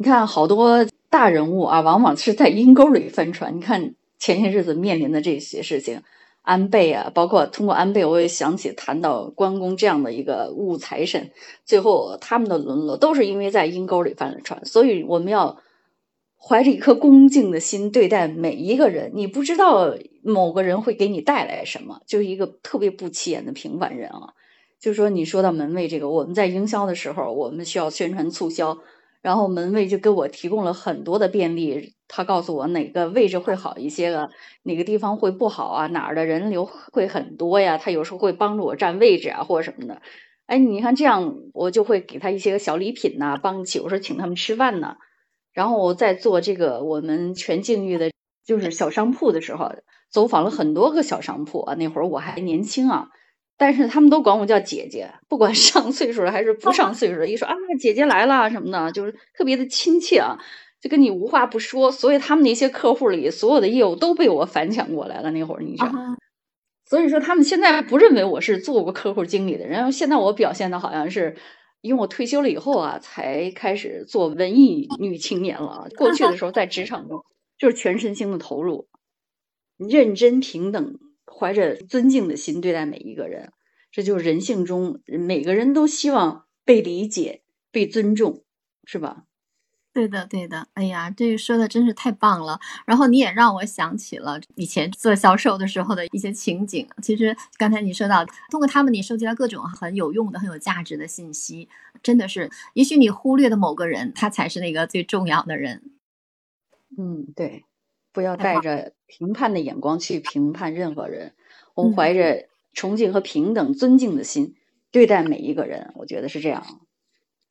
你看好多大人物啊，往往是在阴沟里翻船。你看前些日子面临的这些事情，安倍啊，包括通过安倍，我也想起谈到关公这样的一个武财神，最后他们的沦落都是因为在阴沟里翻了船。所以我们要怀着一颗恭敬的心对待每一个人。你不知道某个人会给你带来什么，就是一个特别不起眼的平凡人啊。就是说你说到门卫这个，我们在营销的时候，我们需要宣传促销。然后门卫就给我提供了很多的便利，他告诉我哪个位置会好一些个，哪个地方会不好啊，哪儿的人流会很多呀，他有时候会帮助我占位置啊或者什么的。哎，你看这样，我就会给他一些小礼品呐，帮起我说请他们吃饭呢。然后我在做这个我们全境域的，就是小商铺的时候，走访了很多个小商铺啊，那会儿我还年轻啊。但是他们都管我叫姐姐，不管 上岁数了还是不上岁数的，一说啊姐姐来了什么的，就是特别的亲切啊，就跟你无话不说。所以他们那些客户里所有的业务都被我反抢过来了。那会儿你知道，所以说他们现在不认为我是做过客户经理的人。现在我表现的好像是，因为我退休了以后啊，才开始做文艺女青年了。过去的时候在职场中就是全身心的投入，认真平等。怀着尊敬的心对待每一个人，这就是人性中每个人都希望被理解、被尊重，是吧？对的，对的。哎呀，这个说的真是太棒了。然后你也让我想起了以前做销售的时候的一些情景。其实刚才你说到，通过他们你收集到各种很有用的、很有价值的信息，真的是，也许你忽略的某个人，他才是那个最重要的人。嗯，对。不要带着评判的眼光去评判任何人，我们怀着崇敬和平等、尊敬的心对待每一个人，我觉得是这样。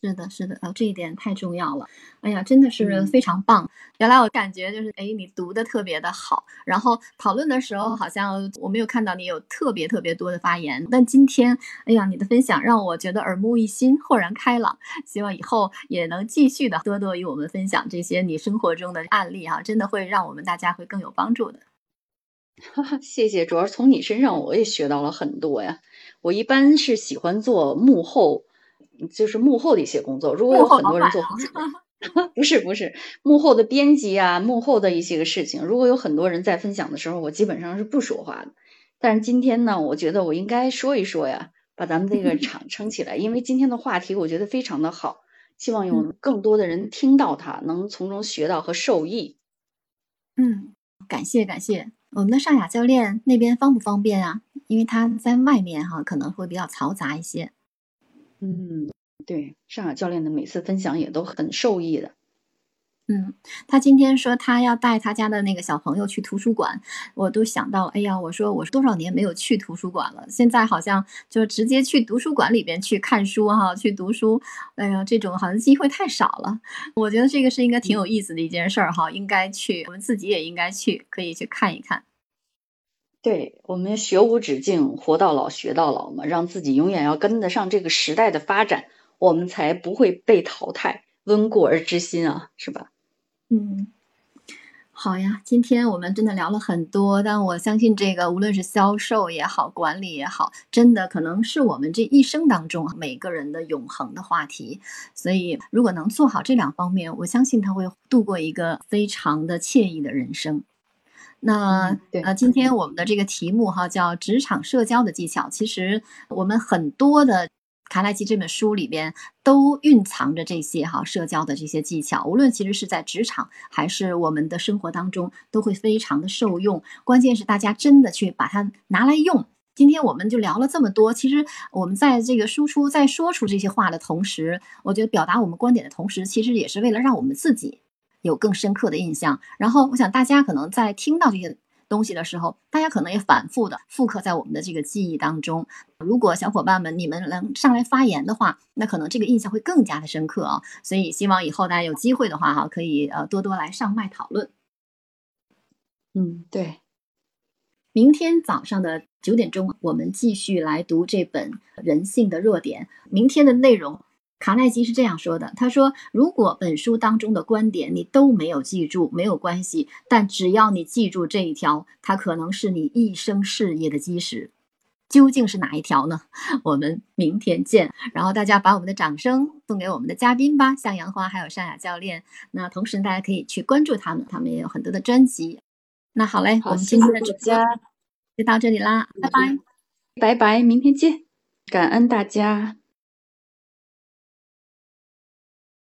是的，是的，哦，这一点太重要了。哎呀，真的是非常棒。原来我感觉就是，哎，你读的特别的好。然后讨论的时候，好像我没有看到你有特别特别多的发言。但今天，哎呀，你的分享让我觉得耳目一新，豁然开朗。希望以后也能继续的多多与我们分享这些你生活中的案例哈，真的会让我们大家会更有帮助的。哈哈，谢谢。主要是从你身上我也学到了很多呀。我一般是喜欢做幕后。就是幕后的一些工作，如果有很多人做，不是不是幕后的编辑啊，幕后的一些个事情，如果有很多人在分享的时候，我基本上是不说话的。但是今天呢，我觉得我应该说一说呀，把咱们这个 场撑起来，因为今天的话题我觉得非常的好，希望有更多的人听到它，能从中学到和受益。嗯，感谢感谢，我们的尚雅教练那边方不方便啊？因为他在外面哈，可能会比较嘈杂一些。嗯，对，尚雅教练的每次分享也都很受益的。嗯，他今天说他要带他家的那个小朋友去图书馆，我都想到，哎呀，我说我多少年没有去图书馆了，现在好像就直接去图书馆里边去看书哈，去读书，哎呀，这种好像机会太少了。我觉得这个是应该挺有意思的一件事儿哈，应该去，我们自己也应该去，可以去看一看。对我们学无止境，活到老学到老嘛，让自己永远要跟得上这个时代的发展，我们才不会被淘汰。温故而知新啊，是吧？嗯，好呀，今天我们真的聊了很多，但我相信这个无论是销售也好，管理也好，真的可能是我们这一生当中每个人的永恒的话题。所以，如果能做好这两方面，我相信他会度过一个非常的惬意的人生。那呃，今天我们的这个题目哈叫职场社交的技巧。其实我们很多的卡耐基这本书里边都蕴藏着这些哈社交的这些技巧，无论其实是在职场还是我们的生活当中，都会非常的受用。关键是大家真的去把它拿来用。今天我们就聊了这么多，其实我们在这个输出在说出这些话的同时，我觉得表达我们观点的同时，其实也是为了让我们自己。有更深刻的印象，然后我想大家可能在听到这些东西的时候，大家可能也反复的复刻在我们的这个记忆当中。如果小伙伴们你们能上来发言的话，那可能这个印象会更加的深刻啊。所以希望以后大家有机会的话哈，可以呃多多来上麦讨论。嗯，对。明天早上的九点钟，我们继续来读这本《人性的弱点》。明天的内容。卡耐基是这样说的：“他说，如果本书当中的观点你都没有记住，没有关系，但只要你记住这一条，它可能是你一生事业的基石。究竟是哪一条呢？我们明天见。然后大家把我们的掌声送给我们的嘉宾吧，向阳花还有尚雅教练。那同时大家可以去关注他们，他们也有很多的专辑。那好嘞，我们今天的直播就到这里啦，拜拜，拜拜，明天见，感恩大家。